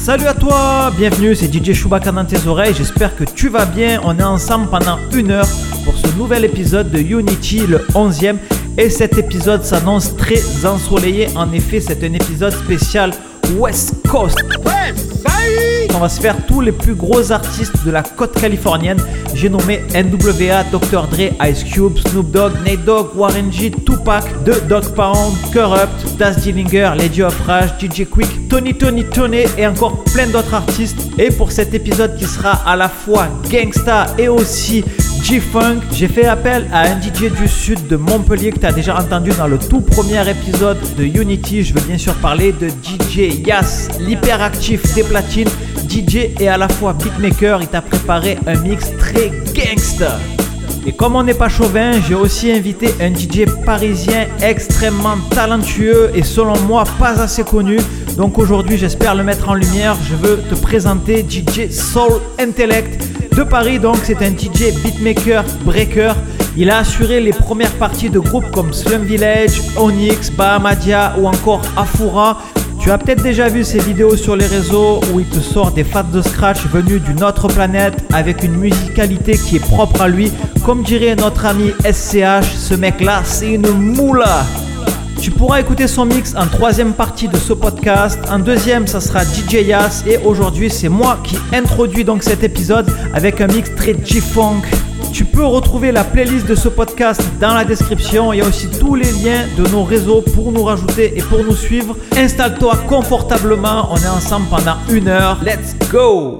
Salut à toi, bienvenue, c'est DJ Chewbacca dans tes oreilles, j'espère que tu vas bien. On est ensemble pendant une heure pour ce nouvel épisode de Unity, le 11e. Et cet épisode s'annonce très ensoleillé. En effet, c'est un épisode spécial West Coast. On va se faire tous les plus gros artistes de la côte californienne. J'ai nommé NWA, Dr. Dre, Ice Cube, Snoop Dogg, Nate Dogg, Warren G, Tupac, The Dog Pound, Corrupt, Daz Dillinger, Lady of Rage, DJ Quick, Tony Tony Tony et encore plein d'autres artistes. Et pour cet épisode qui sera à la fois gangsta et aussi J'ai fait appel à un DJ du sud de Montpellier que tu as déjà entendu dans le tout premier épisode de Unity. Je veux bien sûr parler de DJ Yas, l'hyperactif des platines, DJ et à la fois beatmaker. Il t'a préparé un mix très gangsta. Et comme on n'est pas chauvin, j'ai aussi invité un DJ parisien extrêmement talentueux et selon moi pas assez connu. Donc aujourd'hui, j'espère le mettre en lumière. Je veux te présenter DJ Soul Intellect Paris. Donc c'est un DJ beatmaker breaker. Il a assuré les premières parties de groupes comme Slum Village, Onyx, Bahamadia ou encore Afura. Tu as peut-être déjà vu ces vidéos sur les réseaux où il te sort des fats de scratch venus d'une autre planète avec une musicalité qui est propre à lui. Comme dirait notre ami SCH, ce mec-là, c'est une moula. Tu pourras écouter son mix en troisième partie de ce podcast. En deuxième, ça sera DJ Yas. Et aujourd'hui, c'est moi qui introduis donc cet épisode avec un mix très G-Funk. Tu peux retrouver la playlist de ce podcast dans la description. Il y a aussi tous les liens de nos réseaux pour nous rajouter et pour nous suivre. Installe-toi confortablement. On est ensemble pendant une heure. Let's go!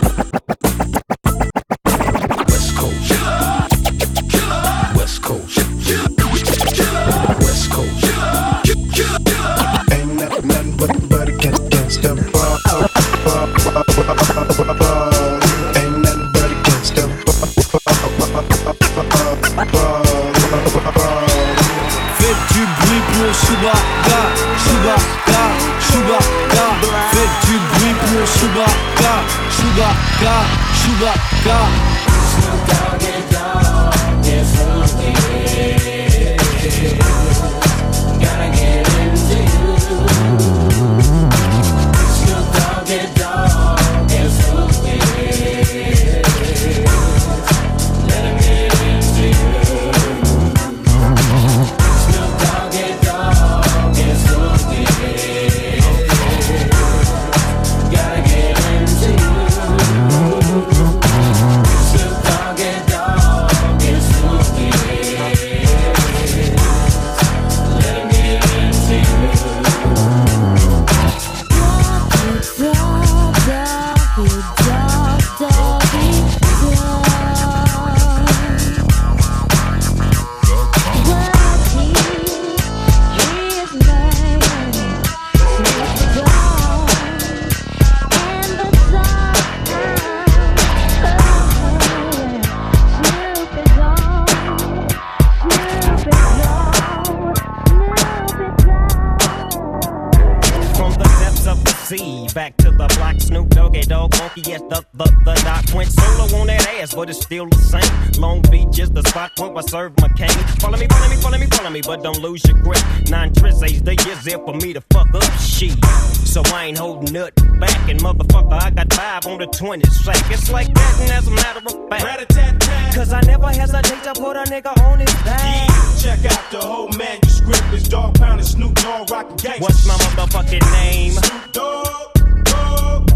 It's like that, and as a matter of fact, cause I never hesitate to put a nigga on his back. Check out the whole manuscript. It's Dog Pound and Snoop Dogg rockin' gangsta. What's my motherfucking name? Snoop Dogg? Dogg?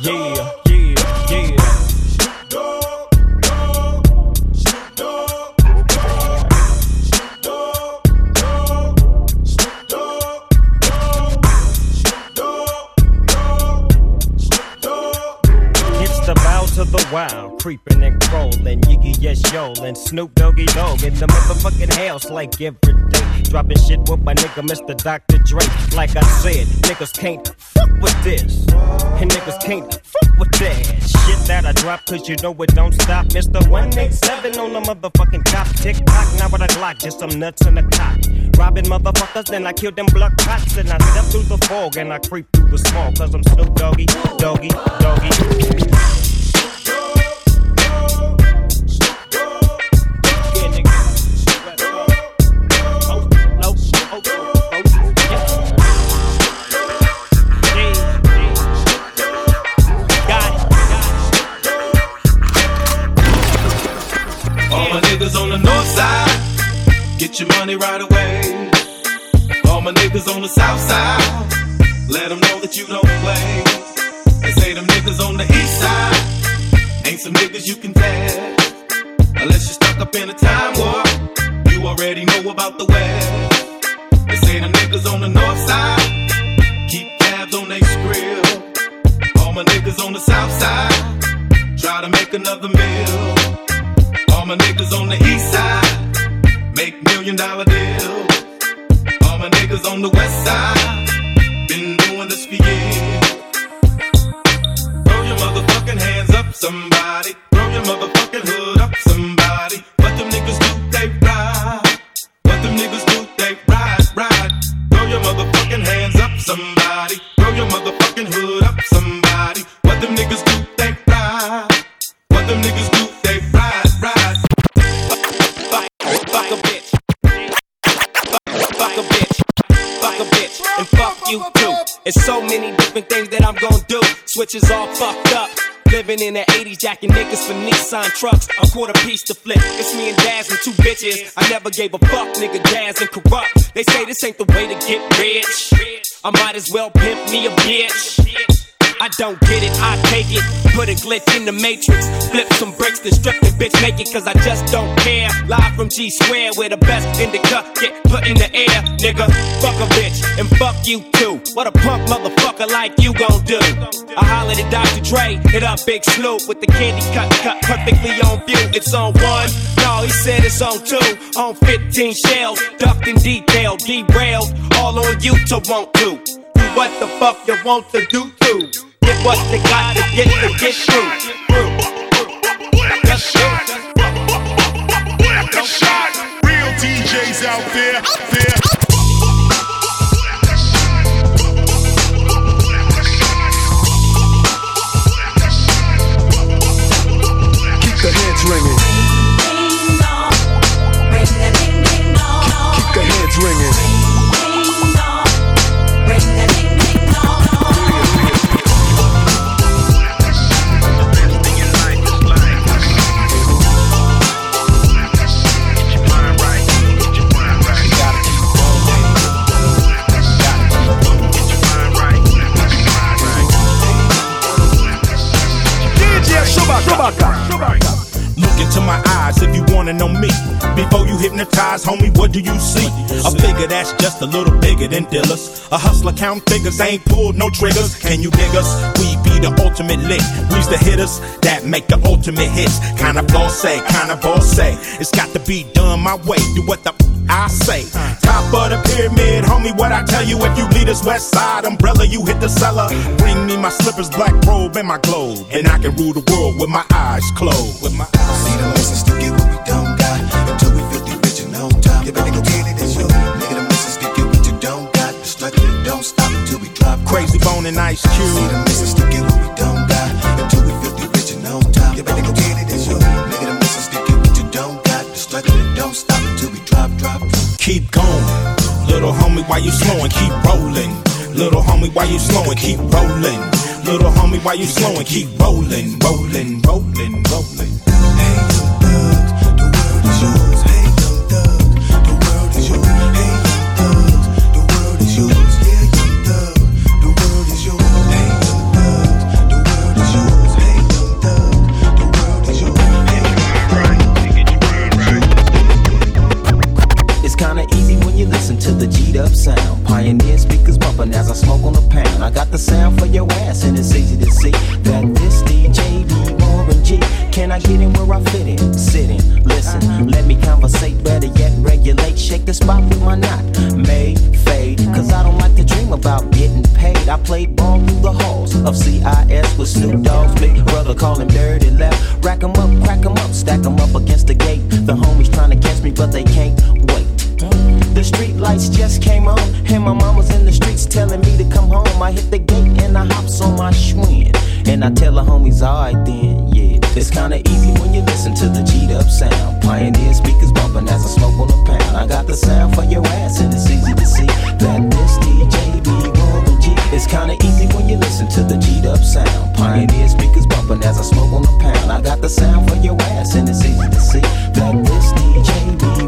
Yeah, yeah, yeah. Snoop Dogg? Dogg? Creeping and crawling, Yiggy yes yo, and Snoop Doggy Dog in the motherfucking house like every day. Dropping shit with my nigga Mr. Dr. Dre. Like I said, niggas can't fuck with this, and niggas can't fuck with that. Shit that I drop, cause you know it don't stop. Mr. 187 on the motherfucking top. Tick tock, now with a Glock, just some nuts in the cock. Robbing motherfuckers, then I kill them blood cops, and I step through the fog and I creep through the small, cause I'm Snoop Doggy, Doggy, Doggy. Get your money right away. All my niggas on the south side, let them know that you don't play. They say them niggas on the east side, ain't some niggas you can test. Unless you're stuck up in a time warp, you already know about the west. They say them niggas on the north side, keep tabs on they skrill. All my niggas on the south side, try to make another meal. All my niggas on the east side, make million dollar deals. All my niggas on the west side, been doing this for years. Throw your motherfucking hands up, somebody. Throw your motherfucking hood up, somebody. Do. Switches all fucked up. Living in the 80s, jacking niggas for Nissan trucks. A quarter piece to flip. It's me and Daz and two bitches. I never gave a fuck, nigga. Daz and Kurupt. They say this ain't the way to get rich. I might as well pimp me a bitch. I don't get it, I take it. Put a glitch in the matrix. Flip some bricks, then strip the bitch naked, cause I just don't care. Live from G Square, where the best indica get put in the air. Nigga, fuck a bitch, and fuck you too. What a punk motherfucker like you gon' do? I hollered at Dr. Dre, hit up Big Snoop with the candy cut, cut perfectly on view. It's on one, no, he said it's on two. On 15 shells, ducked in detail, derailed, all on you to want to. Do what the fuck you want to do too. Get what you got to get to get through. Real DJs out there, there. Keep the heads ringing. Into my eyes if you wanna know me. Before you hypnotize, homie, what do you see? A figure that's just a little bigger than dealers. A hustler count figures, ain't pulled no triggers. Can you dig us? We be the ultimate lick. We's the hitters that make the ultimate hits. Kinda boss say, kinda boss say. It's got to be done my way. Do what the I say. Top of the pyramid, homie, what I tell you if you lead us west side umbrella, you hit the cellar. Bring me my slippers, black robe, and my globe. And I can rule the world with my eyes closed. With my eyes See the message to get what we don't got until we feel the original top. You better go get it, it's your nigga. The message to get what you don't got. The struggle and don't stop until we drop. Krayzie Bone and Ice See Cube. the message to get what we don't Keep going. Little homie, why you slowing? Keep rolling. Little homie, why you slowing? Keep rolling. Little homie, why you slowing? Keep rolling, rolling, rolling, rolling. Hey, just came on, and my mama's in the streets telling me to come home. I hit the gate and I hops on my Schwinn. And I tell the homies, alright then, yeah. It's kinda easy when you listen to the G'd up sound. Pioneer speakers bumping as I smoke on the pound. I got the sound for your ass, and it's easy to see that this DJ be G. It's kinda easy when you listen to the G'd up sound. Pioneer speakers bumping as I smoke on the pound. I got the sound for your ass, and it's easy to see that this DJ be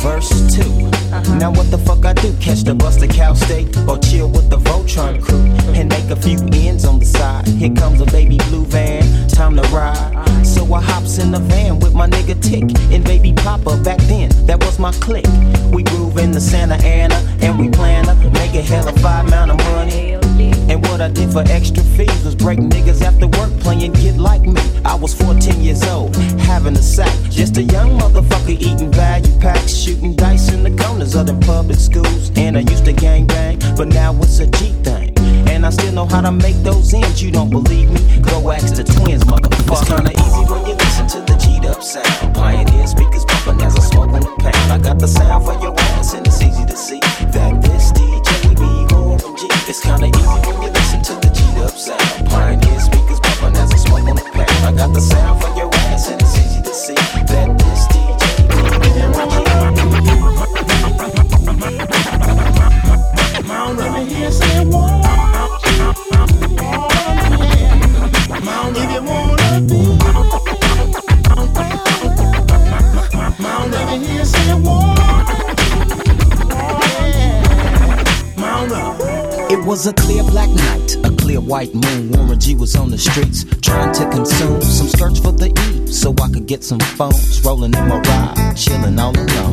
verse 2. Uh-huh. Now what the fuck I do? Catch the bus to Cal State or chill with the Voltron crew and make a few ends on the side. Here comes a baby blue van, time to ride. So I hops in the van with my nigga Tick and baby Papa. Back then, that was my clique. We groove in the Santa Ana and we plan to make a hell of five amount of money. And what I did for extra fees was break niggas after work playing Get Like Me. I was 14 years old, having a sack. Just a young motherfucker eating value packs, shooting dice in the corners of them public schools. And I used to gang bang, but now it's a G thing. And I still know how to make those ends. You don't believe me? Go ask the twins, motherfucker. It's kinda easy when you listen to the G'd up sound. Pioneer speakers bumping as I smoke on the pound. I got the sound for your ass, and it's easy to see that this DJ be. It's kinda easy up sound. Pioneer speakers bumping as I on the pound. I got the sound for your ass, and it's easy to see that this DJ. Mount over here say one. Mount if you wanna be. Mount over here say one. Mount. It was a clear black night, clear white moon. Warren G was on the streets trying to consume some skirts for the E so I could get some phones. Rolling in my ride, chilling all.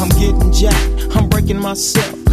I'm getting jacked, I'm breaking myself.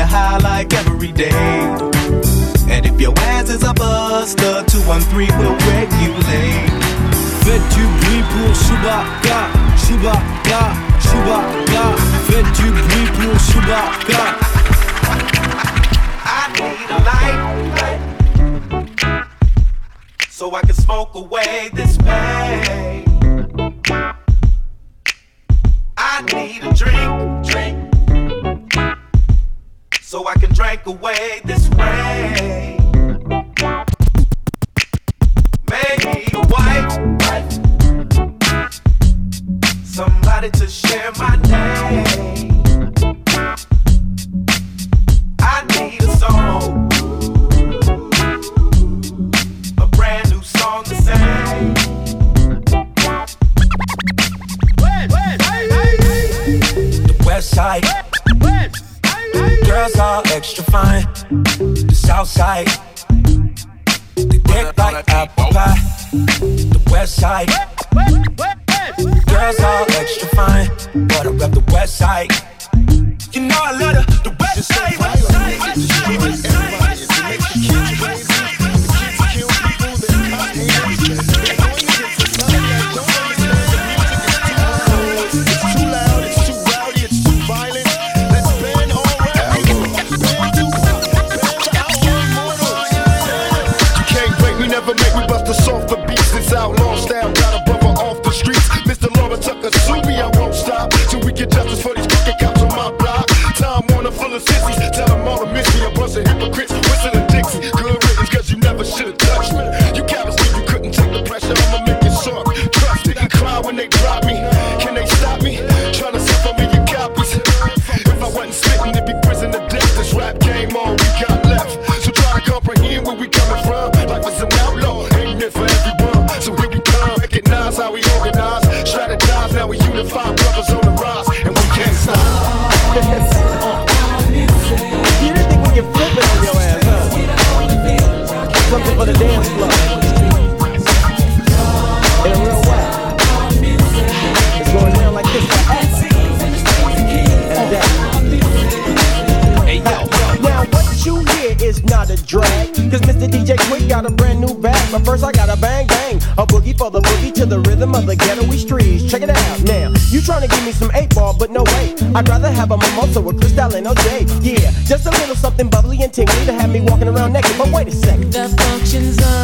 you're high like every day. And if your ass is a buster, 213 will regulate. Faites du bruit pour Chewbacca, Chewbacca, Chewbacca. Faites du bruit pour Chewbacca. I need a light so I can smoke away this pain. I need a drink, drink, so I can drink away this rain. Make me a wife, somebody to share my name. I need a song, a brand new song to sing. The west side. Girls all extra fine. The south side. They dick like apple pie. The west side. Girls all extra fine. But I rep the west side. You know I love the, the west side. West side, west side, west side, west side, The mother the ghettoy streets. Check it out now. You trying to give me some eight ball, but no way. I'd rather have a mimosa with Cristal and OJ. Yeah, just a little something bubbly and tingly to have me walking around naked. But wait a second. The functions of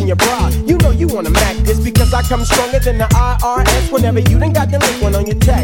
in your bra. You know you wanna mac this because I come stronger than the IRS whenever you done got the liquid on your tax.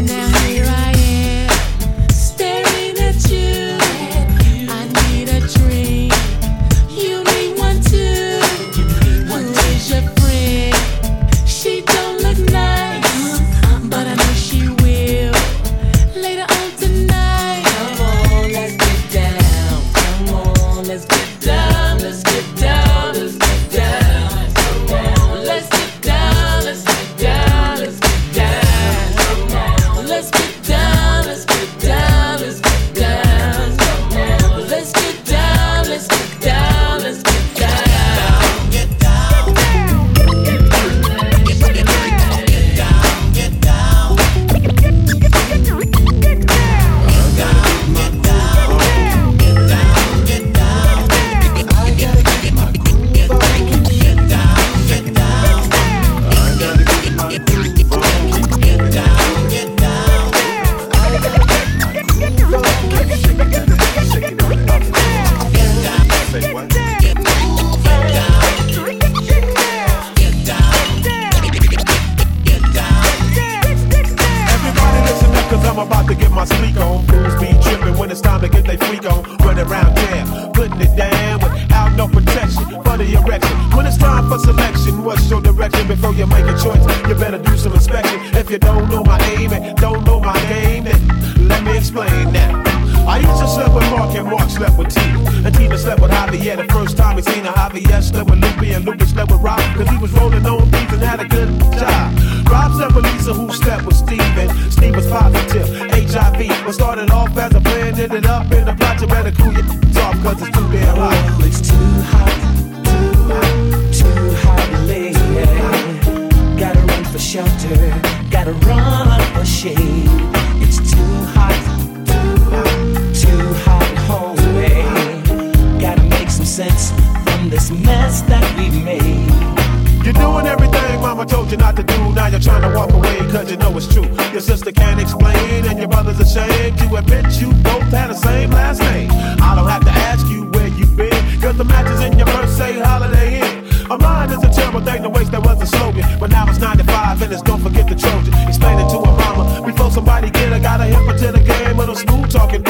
told you not to do, now you're trying to walk away cause you know it's true. Your sister can't explain and your brother's ashamed to admit you both had the same last name. I don't have to ask you where you've been cause the matches in your first say holiday in. A mind is a terrible thing to waste, that was a slogan. But now it's 95 and it's don't forget the Trojan. Explain it to a mama before somebody get her, got a hip to the game with a smooth talking.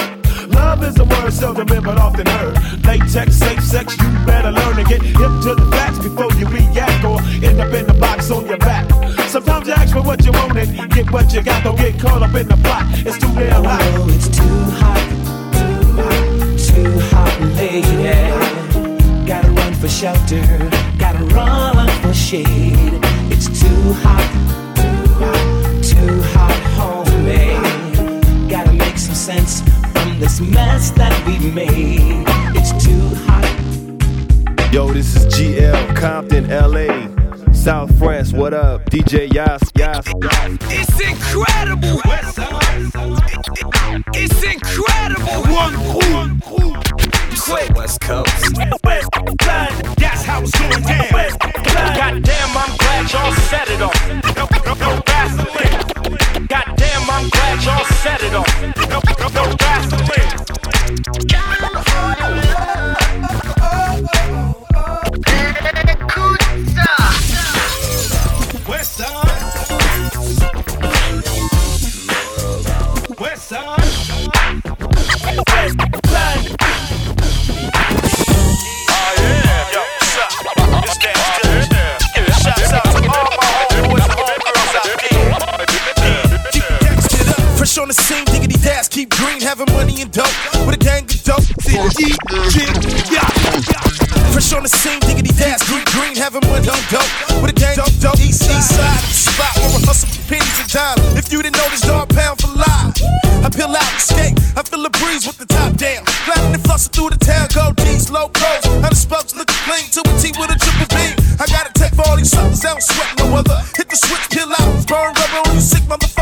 Love is a word seldom but often heard. Latex, safe sex, you better learn to get hip to the fact what you get what you got. Don't get caught up in the plot. It's too damn hot. Oh, it's too hot, too hot, too hot, lady. Gotta run for shelter, gotta run for shade. It's too hot, too hot, too hot, homie. Gotta make some sense from this mess that we made. It's too hot. Yo, this is GL Compton, LA. South France, what up? DJ Yas, Yas. It's incredible. It's incredible. One crew. Quick. West Coast. That's how it's going down. Goddamn, I'm glad y'all set it off. No, no, no Vaseline. Goddamn, I'm glad y'all set it off. No, no, no Vaseline. Having money and dope. With a gang of dope. Yeah. Fresh on the scene, diggity dash, keep green, having money and dope. With a gang of dope. East, east side, the spot where we hustle for pennies and dimes. If you didn't know this dog pound for life, I peel out, escape. I feel the breeze with the top down. Gliding and flossing through the town, gold G's, low pros. How the spokes looking clean to a T with a triple B. I got a tech for all these suckers, I don't sweat no other. Hit the switch, peel out, burn rubber on you sick motherfuckers,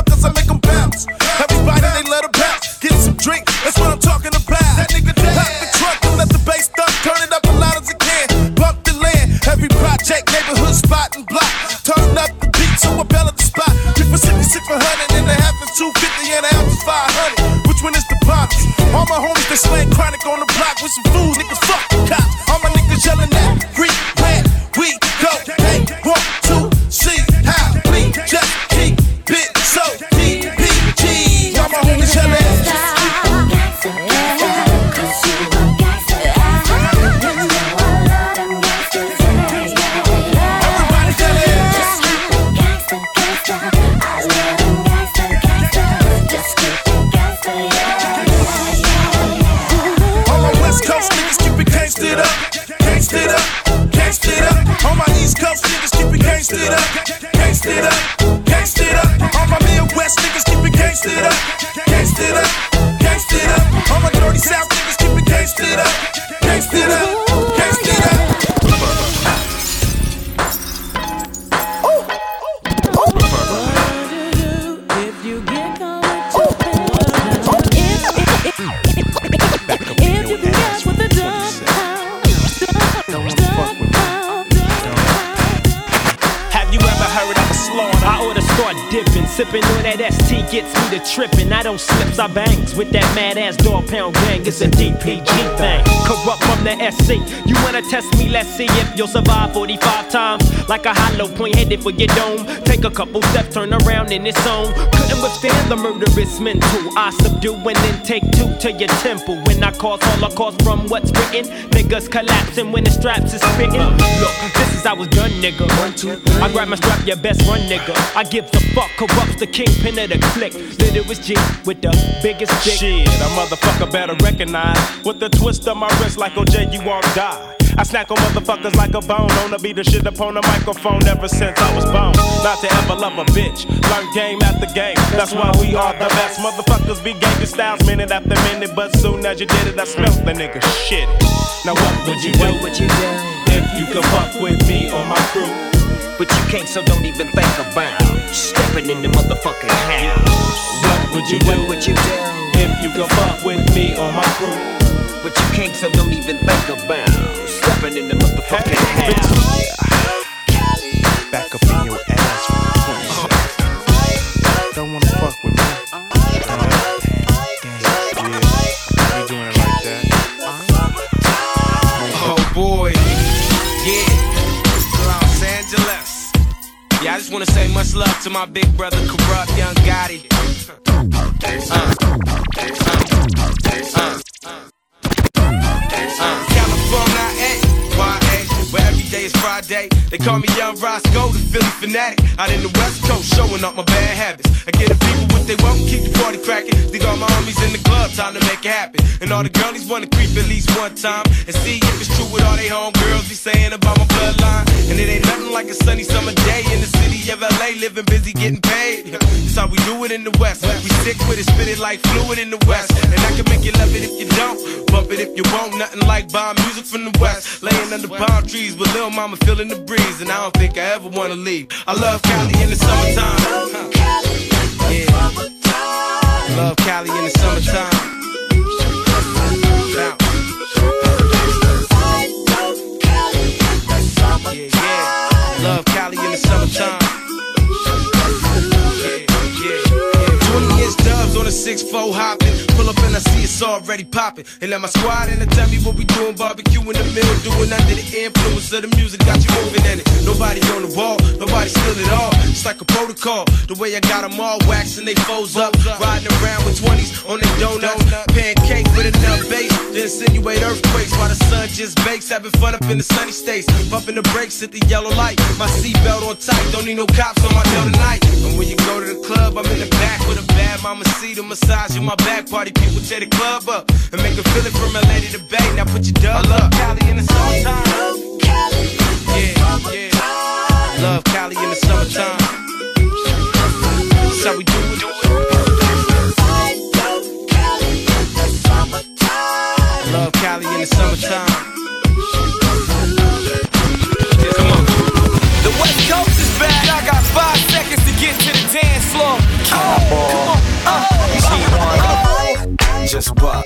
ST gets me to tripping. I don't slips, I bangs with that mad ass dog pound gang. It's a DPG thing. Kurupt from the SC. You wanna test me? Let's see if you'll survive 45 times. Like a hollow point headed for your dome. Take a couple steps, turn around in its own. Couldn't withstand the murderous mental. I subdue and then take two to your temple. When I cause holocaust from what's written, niggas collapsing when the straps is spitting. Look, this is how it's done, nigga. One, two, three. I grab my strap, your best run, nigga. I give the fuck, Kurupt's the kingpin of the click. Little was G with the biggest dick. Shit, a motherfucker better recognize. With the twist of my wrist like OJ, you won't die. I snack on motherfuckers like a bone. Wanna be the shit upon the microphone ever since I was born. Not to ever love a bitch. Learn game after game. That's why we are the best. Motherfuckers be gangster styles minute after minute. But soon as you did it, I smelt the nigga shit. Now what would you do? What you do? If you could fuck with me or my crew. But you can't, so don't even think about stepping in the motherfucking house. What would you do? What you do? If you could fuck with me or my crew. But you can't, so don't even think about stepping in the motherfucking house. Back up in your ass. Just wanna say much love to my big brother, Kurupt young Gotti. Uh, uh, uh, uh. California, eh, day is Friday. They call me Young Roscoe, the Philly fanatic. Out in the West Coast, showing up my bad habits. I get the people what they want, keep the party cracking. Think all my homies in the club, time to make it happen. And all the girlies wanna creep at least one time and see if it's true what all they homegirls be saying about my bloodline. And it ain't nothing like a sunny summer day in the city of LA, living busy, getting paid. That's how we do it in the West. We stick with it, spit it like fluid in the West. And I can make you love it if you don't, bump it if you won't. Nothing like bomb music from the West. Laying under palm trees with Lil Mama feeling the breeze, and I don't think I ever wanna leave. I love Cali in the summertime. Yeah. Love Cali in the summertime. Yeah. Love Cali in the summertime. Yeah, yeah, yeah. 20 inch dubs on a 6-4 hopping. Pull up and I see it's already popping. And let my squad in and tell me what we doing. Barbecue in the middle, doing under the influence of the music. Got you moving in it. Nobody on the wall, nobody steal it all. It's like a protocol. The way I got them all waxing they foes up. Riding around with 20s on their donuts. Pancake with enough bass to insinuate earthquakes. While the sun just bakes. Having fun up in the sunny states. Bumping the brakes at the yellow light. My seatbelt on tight. Don't need no cops on my tail tonight. And when you go to the club, I'm in the back with a bad mama seat. A massage in my back. Party people tear the club up. And make a feel it from LA to the Bay. Now put your dub up. Cali in the summertime. Yeah, yeah. Love Cali in the summertime. How we do it. Love Cali in the summertime. Come on. The West Coast is back. I got five seconds to get to the dance floor. Oh, on. Uh, Just bop.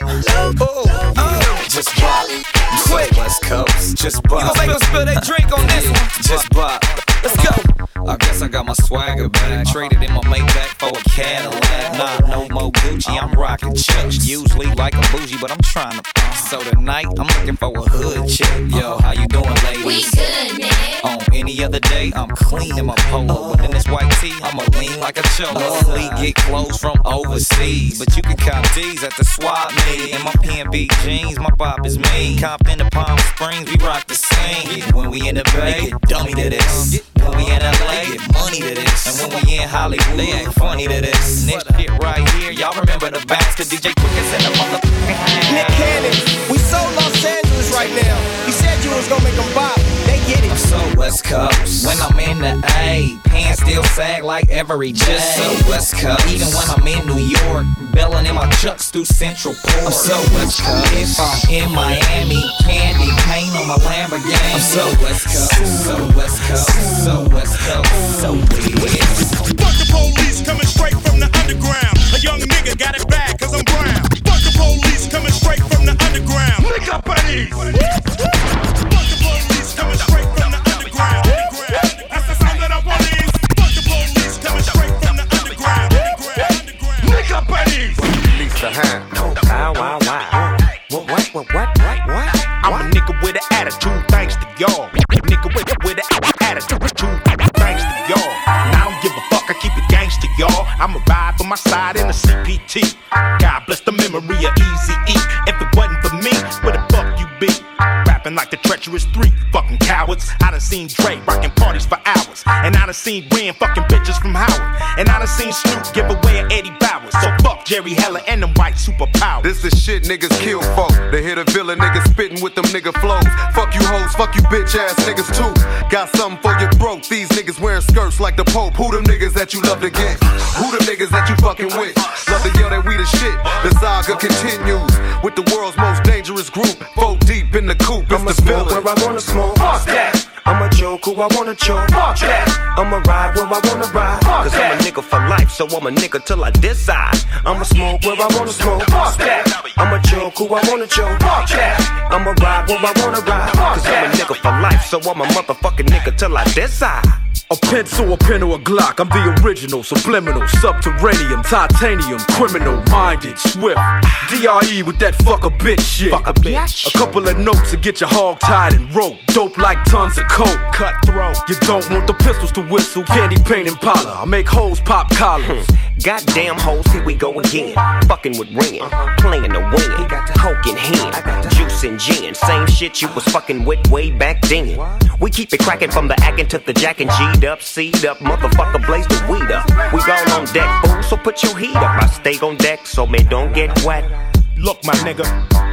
Just bop. You say West Coast. Just bop. You gon' make them spill their drink on this one. Just bop. Let's go. I guess I got my swagger back. Traded in my Maybach for a Cadillac. Nah, no more Gucci. I'm rocking chucks. Usually like a bougie, but I'm trying to. So tonight I'm looking for a hood chick. Yo, how you doing, ladies? We good, man. On any other day, I'm clean in my polo. But in this white tee, I'ma lean like a cholo. Sleep get clothes from overseas. But you can cop these at the swap meet. In my PNB jeans, my pop is mean. Compton to Palm Springs, we rock the same. When we in the Bay, get dummy to this. When we in LA, get money to this. And when we in Hollywood, they act funny to this. Next shit right here, y'all remember the backs to DJ Quickest and the motherfucking Nick Cannon, we so Angeles right now. You said you was gonna make them bop. They get it. I'm so West Coast. When I'm in the A, pants still sag like every day. Just so West Coast. Even when I'm in New York, belling in my chucks through Central Park. I'm so West Coast. If I'm in Miami, candy paint on my Lamborghini. I'm so West Coast. So West Coast. So West Coast. So West. Fuck the police coming straight from the underground. A young nigga got it bad cause I'm brown. Fuck the police coming straight from the underground. Lick up buddies. Police coming straight from the underground. That's the sound that I want is. Fuck the police coming straight from the underground. Lick up buddies. Lisa Hand. Wow, wow, wow. What, what, what, what, what? I'm a nigga with an attitude, thanks to y'all. Nigga with, with an attitude, thanks to y'all. I don't give a fuck, I keep it y'all. I'ma ride for my side in the CPT. God bless the memory of Easy E. Rapping like the treacherous three, fucking cowards. I done seen Dre rocking parties for hours. And I done seen Ren fucking bitches from Howard. And I done seen Snoop give away an Eddie Bauers. So fuck Jerry Heller and them white superpowers. This is shit niggas kill folk. They hit a villain niggas spitting with them nigga flows. Fuck you hoes, fuck you bitch ass niggas too. Got something for your throat. These niggas wearing skirts like the Pope. Who them niggas that you love to get? Who them niggas that you fucking with? Love to yell that we the shit. The saga continues with the world's most dangerous group. I'ma smoke where I wanna smoke. Fuck that. I'ma joke who I wanna choke. Fuck that. I'ma ride where I wanna ride. Fuck Cause I'm a nigga for life, so I'm a nigga till I decide. I'ma smoke where I wanna smoke. Fuck that. I'ma joke who I wanna choke. Fuck that. I'ma ride where I wanna ride. Cause I'm a nigga for life, so I'm a motherfucking nigga till I decide. A pencil, a pen, or a Glock. I'm the original, subliminal, subterranean, titanium, criminal, minded, swift. DRE with that fuck a bitch shit. Fuck a bitch. A couple of notes to get your hog tied and rope. Dope like tons of coke. Cutthroat. You don't want the pistols to whistle. Candy paint and parlor. I make hoes pop collars. Hmm. Goddamn hoes, here we go again. Fucking with ring, uh-huh. playing the win. He got the coke in hand, I got the juice and gin. Same shit you was fucking with way back then. We keep it cracking from the acting to the jack and G up, seed up, motherfucker blaze the weed up. We all on deck, fool, so put your heat up. I stay on deck, so man, don't get wet. Look, my nigga,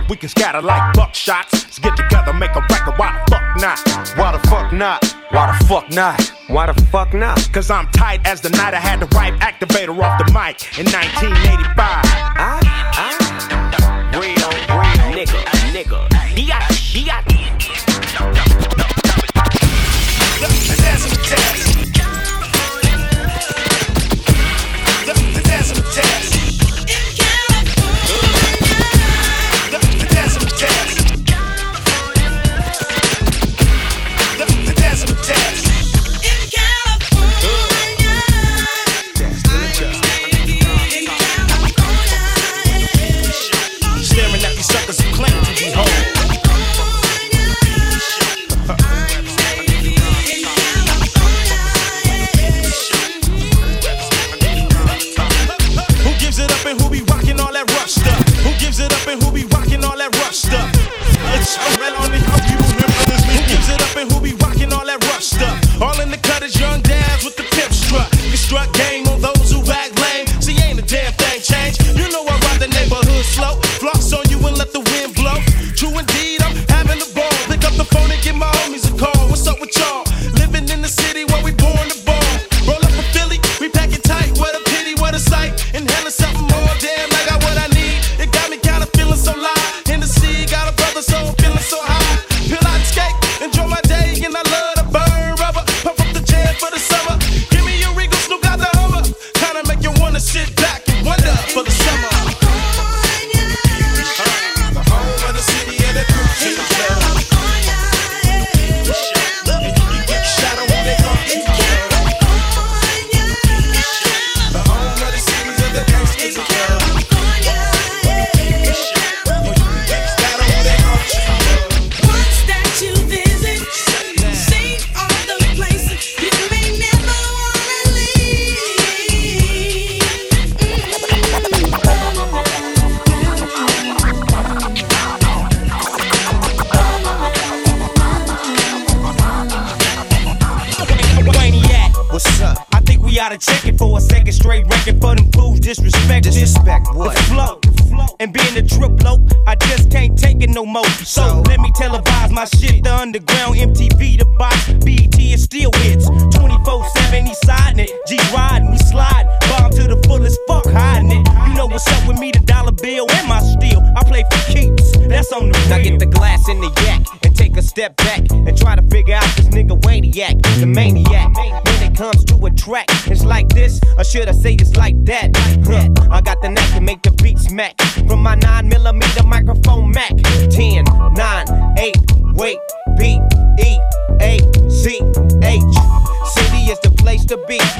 we can scatter like buckshots. Let's get together, make a record. Why the fuck not? Why the fuck not? Why the fuck not? Why the fuck not? Cause I'm tight as the night I had the right activator off the mic in 1985. I, I, real, real nigga, nigga. to be.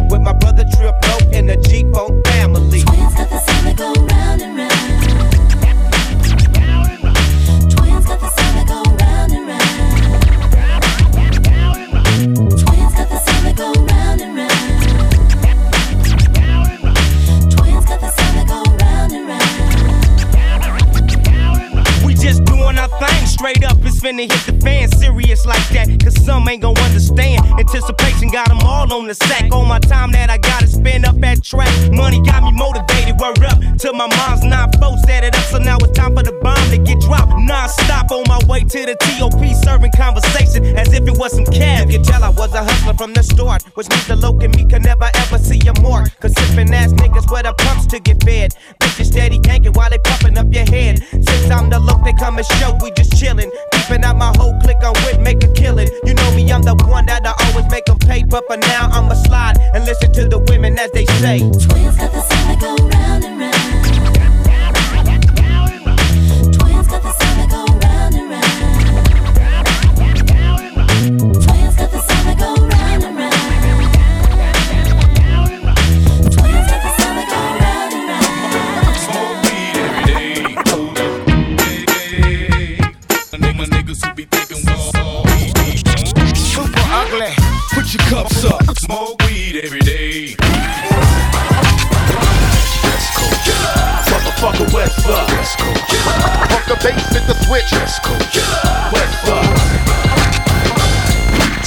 all on the sack. All my time that I gotta spend up at track. Money got me motivated, word up. Till my mom's not flow, set it up. So now it's time for the bomb to get dropped. Non stop on my way to the TOP, serving conversation as if it was some cab. You tell I was a hustler from the start, which means the loc and me can never ever see a mark. Cause sippin' ass niggas with the pumps to get fed. Bitches steady yanking while they puffin' up your head. Since I'm the loc, they come and show, we just chillin'. Peepin' out my whole click on with, make a killin'. You know me, I'm the one that I paper, but now I'ma slide and listen to the women as they say. Twins got the the bass, hit the switch. West Coast. West Side.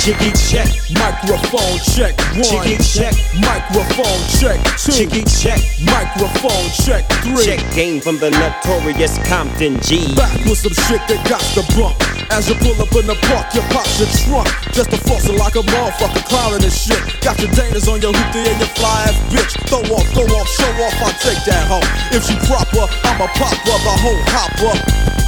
Chicky check, microphone check. One. Chicky check. microphone check. Two. Chicky check. microphone check. Three. Check game from the notorious Compton G. Back with some shit that got the bump. As you pull up in the park, you pop your trunk. Just a fossil like a motherfucker clowning and shit. Got your Danas on your hoopty and your fly ass bitch. Throw off, throw off, show off, I'll take that home. If she proper, I'm a popper, the whole hopper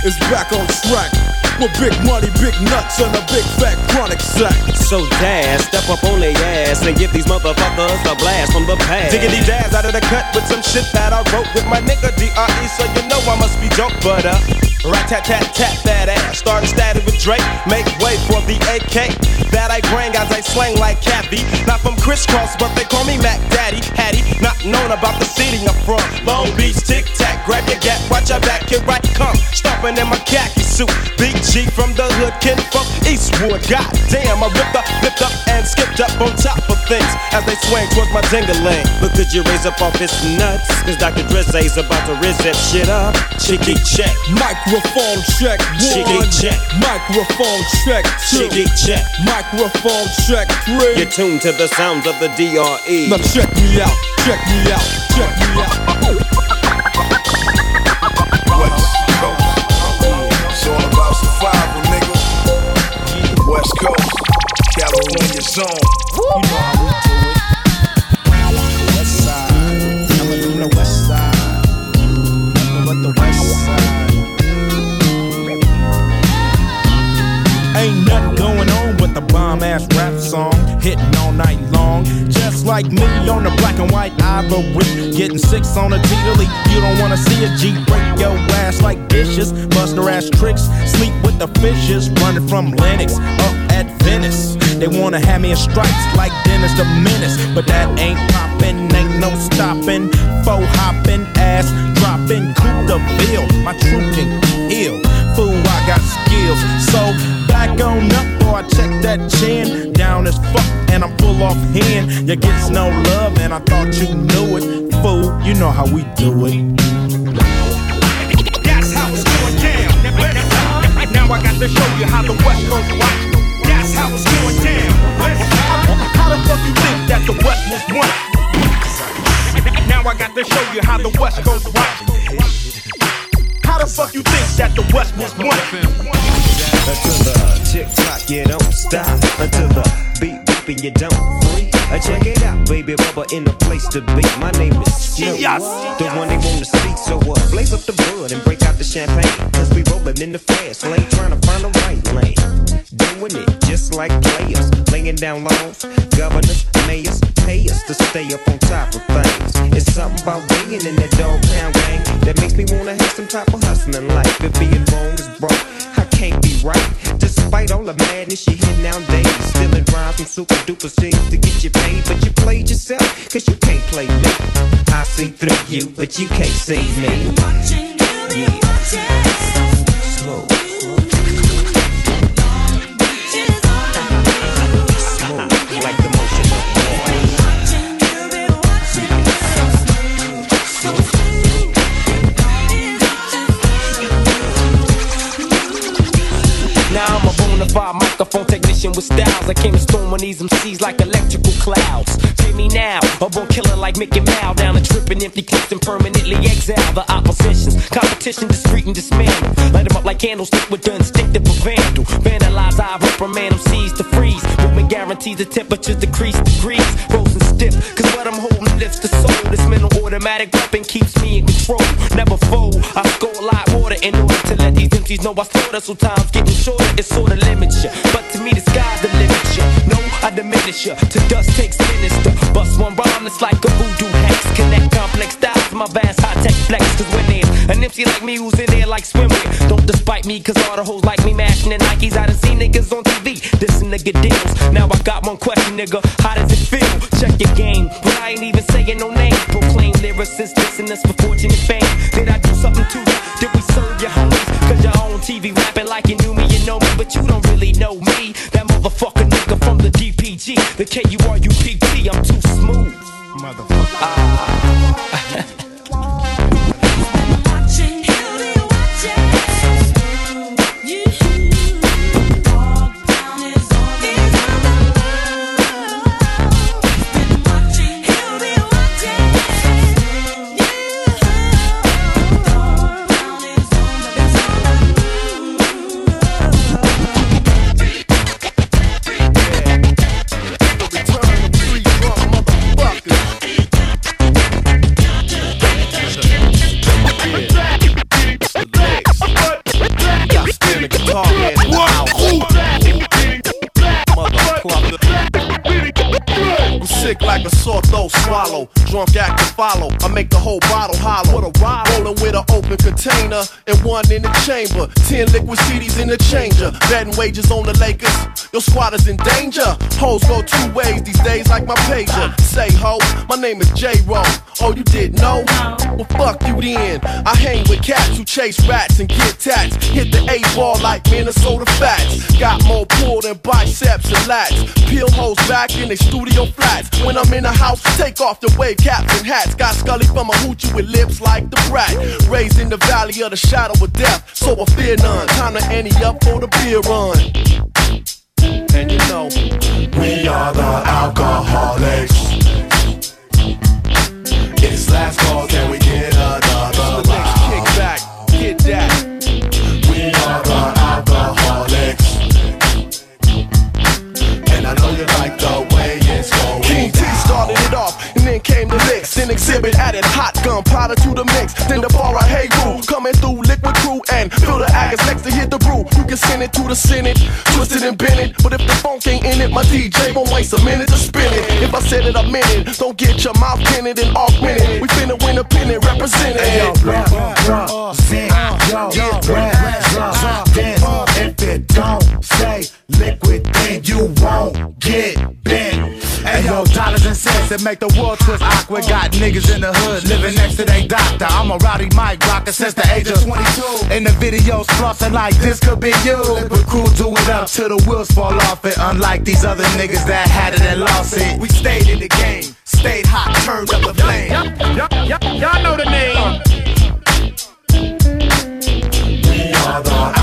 is back on track. With big money, big nuts, and a big fat chronic sack. So Daz, step up on their ass and give these motherfuckers a blast from the past. Diggity Daz out of the cut with some shit that I wrote with my nigga D.R.E. So you know I must be dope, but uh, rat tat tat tat that ass. Started static with Drake, make way for the AK. That I bring as I slang like Kathy. Not from crisscross, but they call me Mac Daddy. Hattie, not known about the city I'm from. Long Beach, tic tac, grab your gap, watch your back, here I come. Stomping in my khaki suit. Big G from the hood, kid from Eastwood. God damn, I ripped up, flipped up, and skipped up on top of things as they swing towards my dingaling. But could you raise up off his nuts? Cause Dr. Drizzy's about to rizz that shit up. Chicky check. Microphone check. One. Chicky check. Microphone check. Two. Chicky check. Microphone check. Three. You're tuned to the sounds of the. DRE. Now check me out, check me out, check me out. West Coast. It's all about survival, nigga. West Coast. California zone. You know how we do like me on the black and white ivory, getting six on a G to. You don't wanna see a G break your ass like dishes, bust her ass tricks, sleep with the fishes, running from Lennox up at Venice. They wanna have me in stripes like Dennis the Menace, but that ain't poppin', ain't no stopping. Faux hoppin', ass dropping, coupe de bill. My truth can got. So back on up, boy, I check that chin. Down as fuck, and I'm full off hand. You gets no love, and I thought you knew it. Fool, you know how we do it. That's how it's going down. Now, I got to show you how the West Coast rock. That's how it's going down. How the fuck you think that the West was won? Now I got to show you how the West Coast rock. How the fuck you think that the West was won? Until the tick tock, you don't stop. Until the beat beep and you don't free. Uh, check it out, baby, Bubba in the place to be. My name is Yes. the one they wanna see. So uh, blaze up the bud and break out the champagne. Cause we rollin' in the fast lane, trying to find the right lane. Doing it just like players, laying down laws. Governors, mayors, pay us to stay up on top of things. It's something about being in that dog pound gang that makes me wanna have some type of hustling life. If being wrong is wrong, I can't be right. Despite all the madness you hear nowadays, stealing rhymes from super duper shit to get you paid. But you played yourself, cause you can't play me. I see through you, but you can't see me. Yeah. Slow. Microphone technician with styles. I came to storm on these MCs like electrical clouds. Me now, a born killer like Mickey Mouse. Down a tripping empty clips and permanently exile the oppositions. Competition discreet and dismantle. Light them up like candlestick with the instinctive of vandal. Vandalize, I reprimand MCs to freeze. Movement guarantees the temperatures decrease degrees. Frozen stiff, cause what I'm holding lifts the soul. This mental automatic weapon keeps me in control. Never fold, I score a lot water in order to let these MCs know I slaughter. So time's getting shorter, it sorta limits ya. But to me, the sky's the limit. No, I diminish ya. To dust takes sinister. Bust one rhyme, it's like a voodoo hex. Connect complex styles to my vast high tech flex. Cause when there's an MC like me who's in there like swimwear, don't despite me, cause all the hoes like me mashing the Nikes. I done seen niggas on TV, this nigga deals. Now I got one question, nigga. How does it feel? Check your game, but I ain't even saying no names. Proclaim lyricists, us for fortune and fame. Did I do something to you? Did we serve your homies? Cause you're on TV rapping like you knew me, you know me, but you don't really know me. The K-U-R-U-P-T, I'm too smooth. Motherfucker. Ah. Like a sore throat swallow. Drunk act to follow. I make the whole bottle hollow. What a ride. Rolling with an open container and one in the chamber. Ten liquid CDs in the changer. Betting wages on the Lakers. Your squad is in danger. Hoes go two ways these days like my pager. Say ho, my name is J Ro. Oh, you did know? Well, fuck you then. I hang with cats who chase rats and get tats. Hit the A ball like Minnesota Fats. Got more pull than biceps and lats. Peel hoes back in they studio flats. When I'm in the house, take off the wave caps and hats. Got Scully from a hoochie with lips like the brat. Raised in the valley of the shadow of death, so I fear none. Time to ante up for the beer run. And you know, We are the alcoholics. It's last call, can we get another round? kick back, get that. We are the alcoholics. And I know you like the way it's going King T started it off, and then came the licks. Then Xzibit added hot gunpowder to the mix. Then the bar I hey rule coming through liquid crew and fill the agate next to hit the brew. You can send it to the Senate, Twisted and bent it. But if the funk ain't in it, my DJ won't waste a minute to spin it. If I said it, I meant it. Don't get your mouth tinted and augmented. We finna win a pennant represented. Yo, rap, rap, sing, yo, rap, rap, dance. If it don't say liquid, then you won't get. Hey yo, dollars and cents that make the world twist awkward. Got niggas in the hood living next to they doctor. I'm a rowdy mic rocker since the age of 22. In the videos, flossing like this could be you. But crew do it up till the wheels fall off it. Unlike these other niggas that had it and lost it. We stayed in the game, stayed hot, turned up the flame. Y'all know the name. Uh. We are the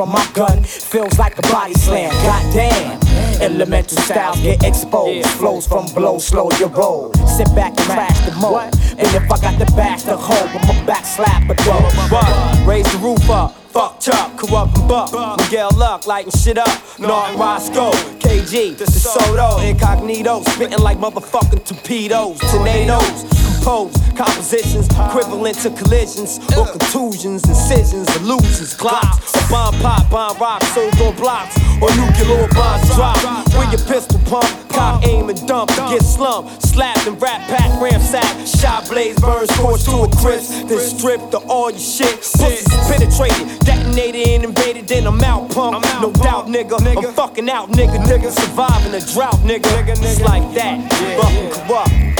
from my gun feels like a body slam. Goddamn. Elemental styles get exposed. Flows from blow, slow your roll. Sit back and crash the mo. And if I got the bash to hold, I'ma back slap a throw. What? Raise the roof up. Fuck Chuck, Kurupt and buck. Miguel Luck, lighting shit up. Norton Roscoe, KG, this is Soto, incognito. Spitting like motherfucking torpedoes, tornadoes. Compose compositions equivalent to collisions or contusions, incisions, illusions, glocks. A bomb pop, bomb rock, sold on blocks. Or nuclear bombs drop. With your pistol pump, cock aim and dump. Get slumped, slapped and rat pack, ramsack. Shot blaze, burn, scorch to a crisp. Then stripped to all your shit. Pussies penetrated, detonated and invaded. Then I'm out pump. No doubt, nigga. I'm fucking out, nigga. Nigga surviving a drought, nigga. It's like that. Fucking Kurupt.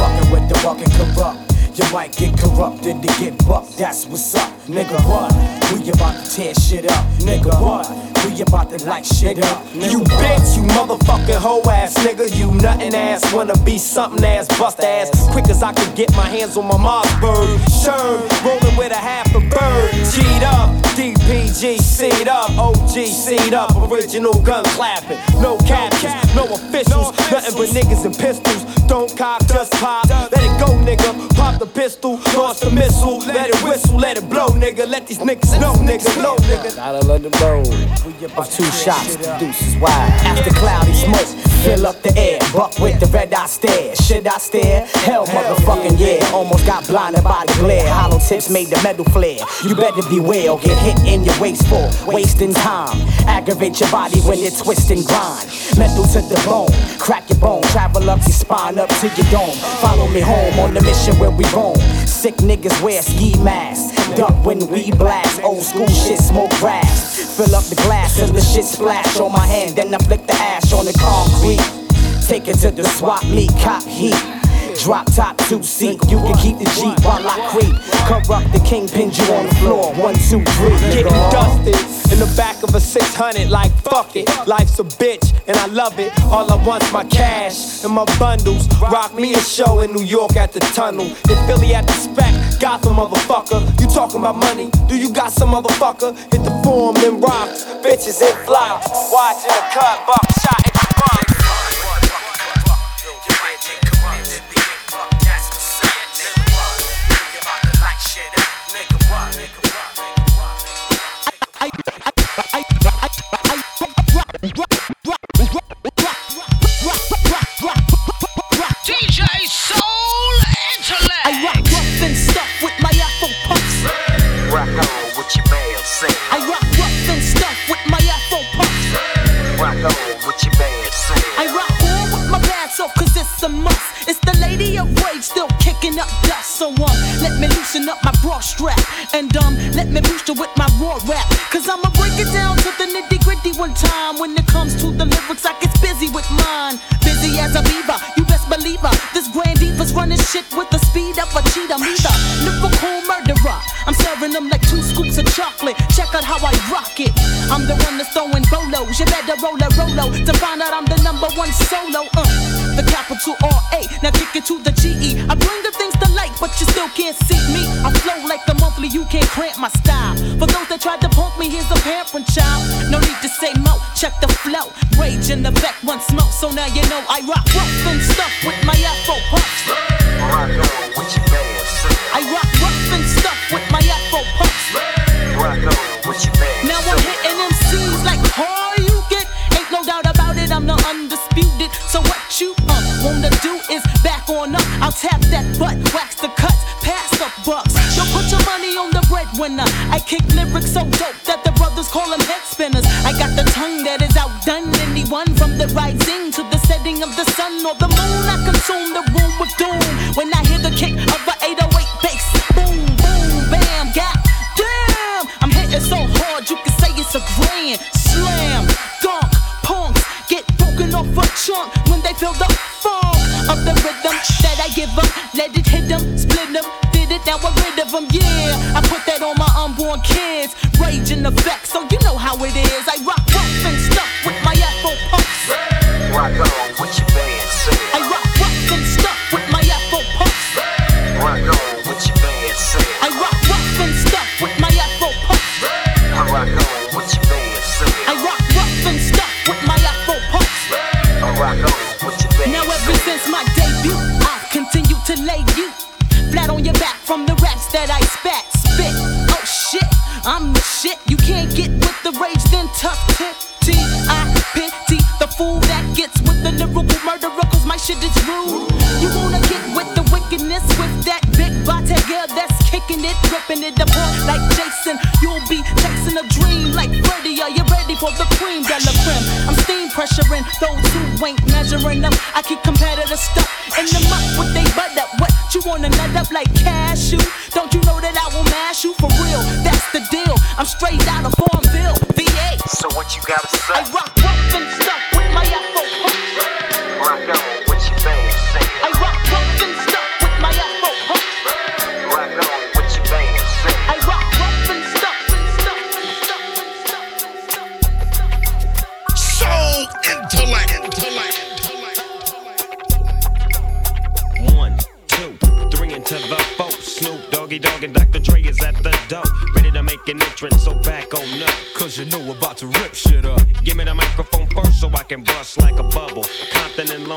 Fucking with the fucking Kurupt. You might get corrupted to get bucked, that's what's up. Nigga, what? We about to tear shit up. Nigga, what? We about to light shit up. Nigga, You what? bitch, you motherfucking hoe ass nigga, you nothing ass, wanna be something ass, bust ass. Quick as I could get my hands on my Mossberg. Sure, rolling with a half a bird. G'd up, DPG, seed up, OG, seed up, original gun clapping. No captions, no officials, nothing but niggas and pistols. Don't cop, just pop. Let it go, nigga. Pop the pistol, launch the missile. Let it whistle, let it blow, nigga. Let these niggas know, nigga, know, nigga. Gotta let the road of two shots, the deuce is wide. After cloudy smoke, fill up the air. Buck with the red eye stare. Should I stare? Hell, motherfucking yeah. Almost got blinded by the glare. Hollow tips made the metal flare. You better beware or get hit in your waist for wasting time. Aggravate your body when you twist and grind. Metal to the bone, crack your bone. Travel up your spine up to your dome. Follow me home on the mission where we roam. Sick niggas wear ski masks. Duck when we blast. Old school shit, smoke grass. Fill up the glass till the shit splash on my hand. Then I flick the ash on the concrete. Take it to the swap meet, cop heat. Drop top two seat, you can keep the Jeep while I creep. Kurupt the king, kingpin, you on the floor. One, two, three. Getting dusted in the back of a 600, like fuck it. Life's a bitch, and I love it. All I want's my cash and my bundles. Rock me a show in New York at the tunnel. In Philly at the spec, Gotham motherfucker. You talking about money? Do you got some motherfucker? Hit the form and rocks, bitches in flocks. Watching a cut, buck shot That's throwing bolos. You better roll a rolo to find out I'm the number one solo. Uh, the capital R A. Now kick it to the G E. I bring the things to light, but you still can't see me. I flow like the monthly. You can't cramp my style. For those that tried to punk me, here's a parent child. No need to say mo. Check the flow. Rage in the back, one smoke. So now you know I rock rough and stuff with my Afro tap that butt, wax the cuts, pass the bucks. Don't put your money on the breadwinner. I kick lyrics so dope that the brothers call them head spinners. I got the tongue that is outdone anyone from the rising to the setting of the sun or the moon. I consume the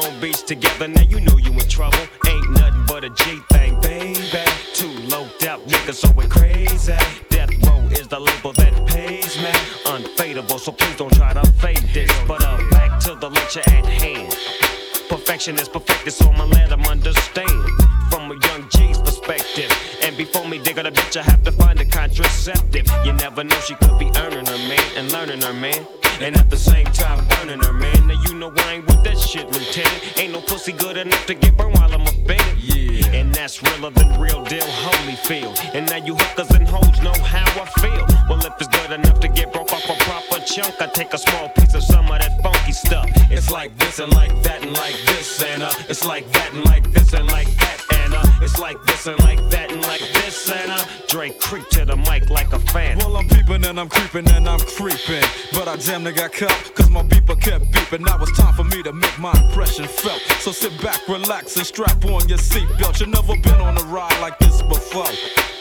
Long Beach together, now you know you in trouble. Ain't nothing but a G thing, baby. Two low out niggas, so crazy. Death Row is the label that pays me. Unfadable, so please don't try to fade this. But uh, back to the lecture at hand. Perfection is perfected, so I'ma let 'em understand. From a young G's perspective. And before me dig on a bitch, I have to find a contraceptive. You never know, she could be earning her man and learning her man. And at the same time, burning her man. Now you know I ain't with that shit, Lieutenant. Ain't no pussy good enough to get burned while I'm a offended. Yeah. And that's realer than real deal Holyfield. And now you hookers and hoes know how I feel. Well, if it's good enough to get broke off a proper chunk, I take a small piece of some of that funky stuff. It's like this and like that and like this and uh, it's like that and like this and like that and uh, it's like this and like that and like this and uh, Dre creep to the mic like a fan. Well, I'm peeping and I'm creeping and I'm creeping. But I damn near got caught, cause my beeper kept beeping. Now it's time for me to make my impression felt. So sit back, relax, and strap on your seatbelt. You've never been on a ride like this before.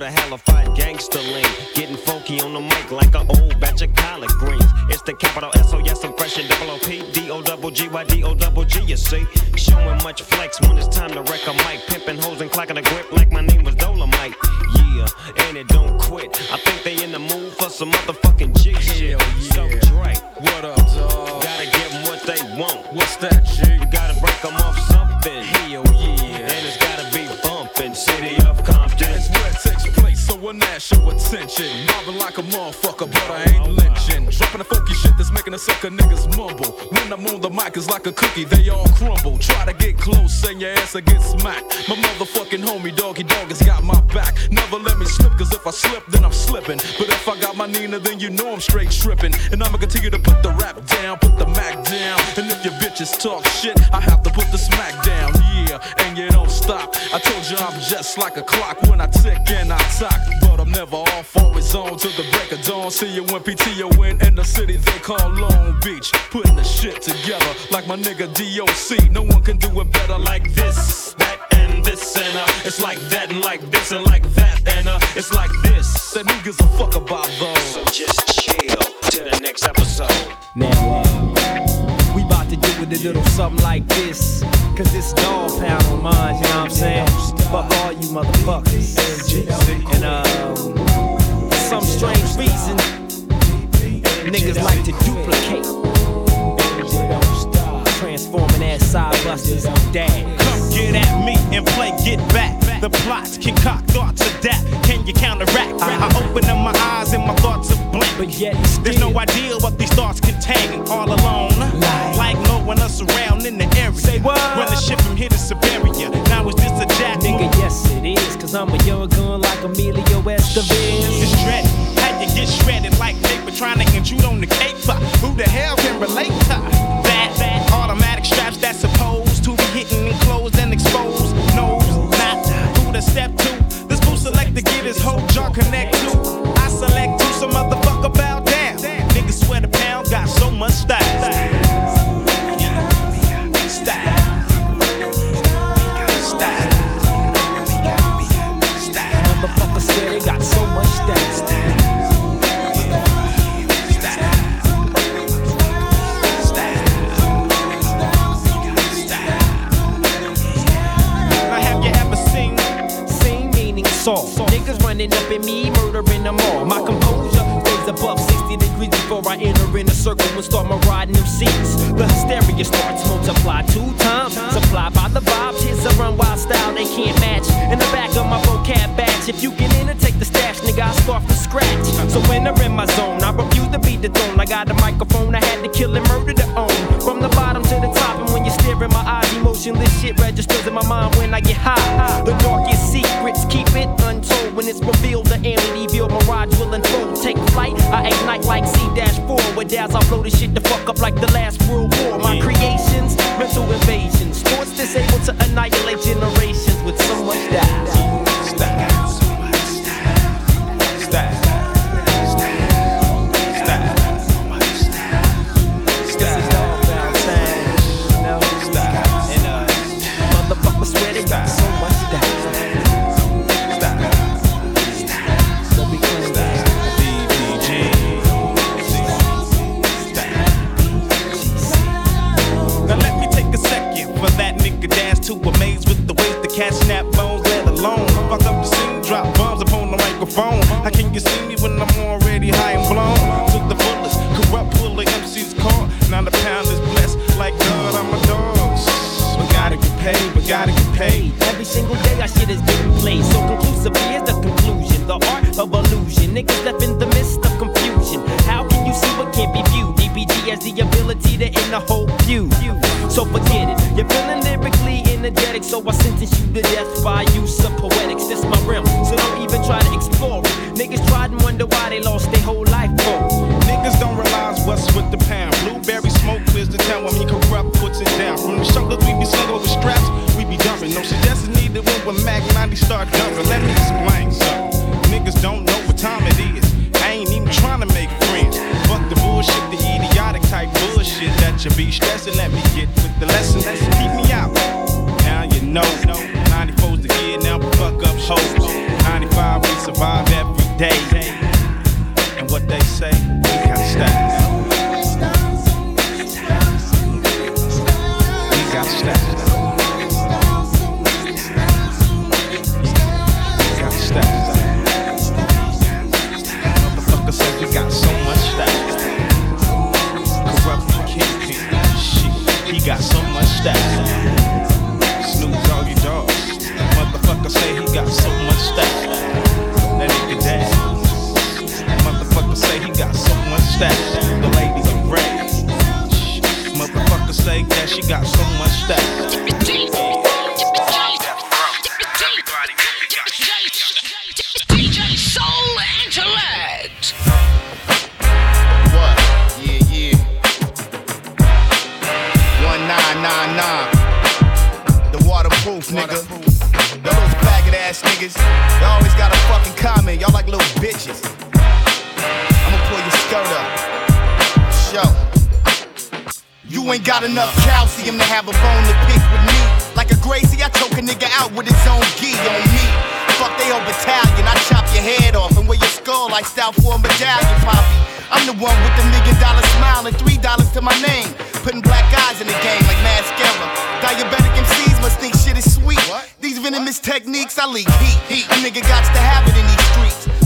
What a hellified gangster lean. Getting funky on the mic like an old batch of collard greens. It's the capital S O S impression, double O P D O double G Y D O double G. You see, showing much flex when it's time to wreck a mic, pimping hoes and clacking a grip like my name was Dolomite. Yeah, and it don't quit. I think they in the mood for some motherfucking making niggas mumble. When I'm on the mic, it's like a cookie, they all crumble. Try to get close, and your ass will get smacked. My motherfucking homie, Doggy Dogg, has got my back. Never let me slip, cause if I slip, then I'm slipping. But if I got my Nina, then you know I'm straight tripping. And I'ma continue to put the rap down, put the Mac down. And if your bitches talk shit, I have to put the smack down. Yeah, and you don't stop. I told you I'm just like a clock when I tick and I talk. But I'm never off, always on till the break of dawn. See you when PTO in in the city they call Long Beach. Putting the shit together like my nigga DOC. No one can do it better like this, that, and this, and uh, it's like that, and like this, and like that, and uh, it's like this. That niggas a fuck about those. So just chill to the next episode. Now, uh, we about to do with a little something like this. Cause this dog pound on mine, you know what I'm saying? Fuck all you motherfuckers. And, some strange reason, niggas like to duplicate. Transforming ass side busters and dads. Come get at me and play get back. The plots concoct thoughts of death. Can you counteract? Uh-huh. I open up my eyes and my thoughts are blank. But yet There's no idea what these thoughts contain. All alone, like no one else around in the area. Say what? Run the ship from here to Siberia. Now is this a jack? Nigga, yes it is. Cause I'm a young gun like Emilio Estevez. Trying to intrude on the cake? Who the hell can relate to So forget it. You're feeling lyrically energetic, so I sentence you to death by use of poetics. This my realm, so don't even try to explore it. Niggas tried and wonder why they lost their whole life for. Niggas don't realize what's with the pound. Blueberry smoke clears the town when me Kurupt puts it down. From the shoulders we be slung over straps, we be dumping. No suggestions needed when when Mac 90 start dumping. Let me explain something. Niggas don't know you be stressing. Let me get with the lesson. Keep me out. Now you know. Ain't got enough calcium to have a bone to pick with me. Like a Gracie, I choke a nigga out with his own gi on me. Fuck they whole battalion, I chop your head off and wear your skull like style for a medallion, Poppy. I'm the one with the million dollar smile and three dollars to my name. Putting black eyes in the game like mascara. Diabetic MCs must think shit is sweet. These venomous techniques, I leak heat. A nigga got to have it in these.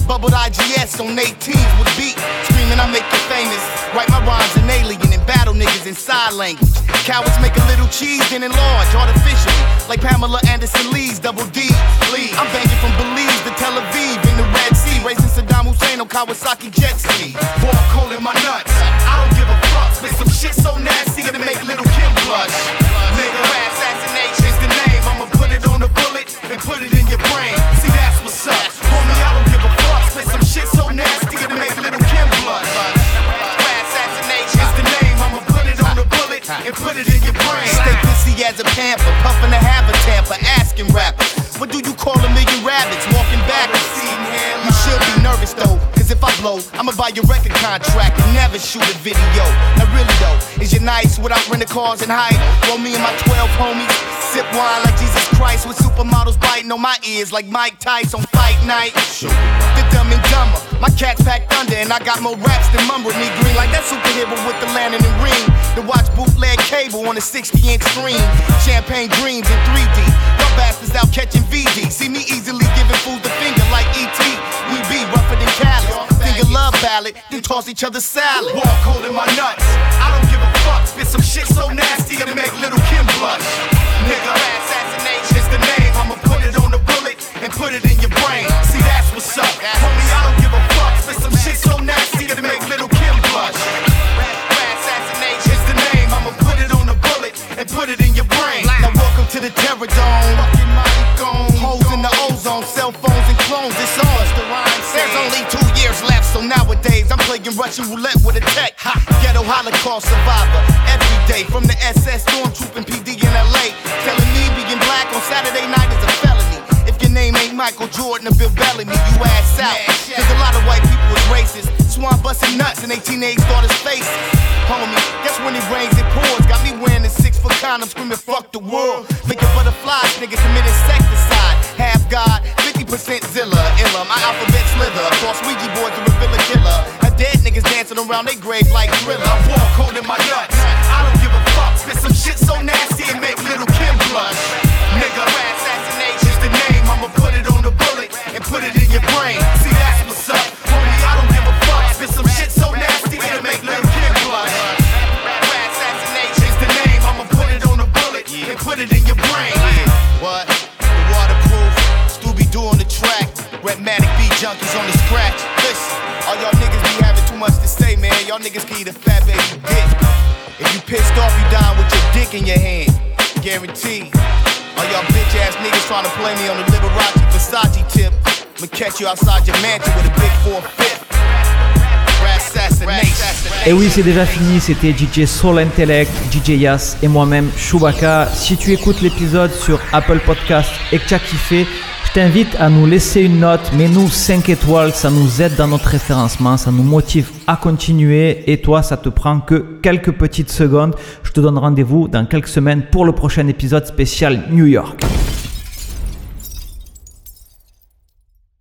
Bubbled IGS on 18s with beat. Screaming, I make you famous. Write my rhymes in alien and battle niggas in sign language. Cowards make a little cheese, and enlarge artificially. Like Pamela Anderson Lee's double D. Lee. I'm banging from Belize to Tel Aviv in the Red Sea. Racing Saddam Hussein on Kawasaki jet ski. Walk cold in my nuts. I don't give a fuck. Spit some shit so nasty gonna make Lil' Kim blush. Nigga, assassination is the name. I'ma put it on the bullet and put it in your brain. As a panther, puffin' to have a tamper, asking rappers. What do you call a million rabbits walking backwards? You should be nervous though, cause if I blow, I'ma buy your record contract and never shoot a video. Now really though, is you nice without renting cars and height? Roll me and my 12 homies, sip wine like Jesus Christ with supermodels biting on my ears like Mike Tyson on fight night. The dumb and dumber, my cats pack thunder and I got more raps than Mumble Me Green like that superhero with the lantern and ring. To watch bootleg cable on a 60 inch screen, champagne dreams in 3D. Y'all bastards out catching VD. See me easily giving fools the finger like ET. We be rougher than Cali. Finger love ballot, then toss each other salad. Walk holding my nuts. I don't give a fuck. Spit some shit so nasty to make Lil' Kim blush. Nigga, assassination is the name. I'ma put it on the bullet and put it in your brain. See, that's what's up. Homie, I don't give a fuck. Russian roulette with a tech. Ha. Ghetto Holocaust survivor. Every day from the SS stormtrooping PD in LA. Telling me being black on Saturday night is a felony. If your name ain't Michael Jordan or Bill Bellamy, you ass out. Cause a lot of white people is racist. Swan busting nuts and they teenage daughters' faces. Homie, that's when it rains, it pours. Got me wearing a six foot condom, screaming fuck the world. Making butterflies, nigga commit insecticide. Half God, 50% Zilla, illa. My alphabet slither. Across Ouija around they grave like thriller. Walk Et oui, c'est déjà fini, c'était DJ Soul Intellect, DJ Yas et moi-même Chewbacca. Si tu écoutes l'épisode sur Apple Podcast et que tu as kiffé, t'invite à nous laisser une note, mets-nous 5 étoiles, ça nous aide dans notre référencement, ça nous motive à continuer et toi, ça te prend que quelques petites secondes. Je te donne rendez-vous dans quelques semaines pour le prochain épisode spécial New York.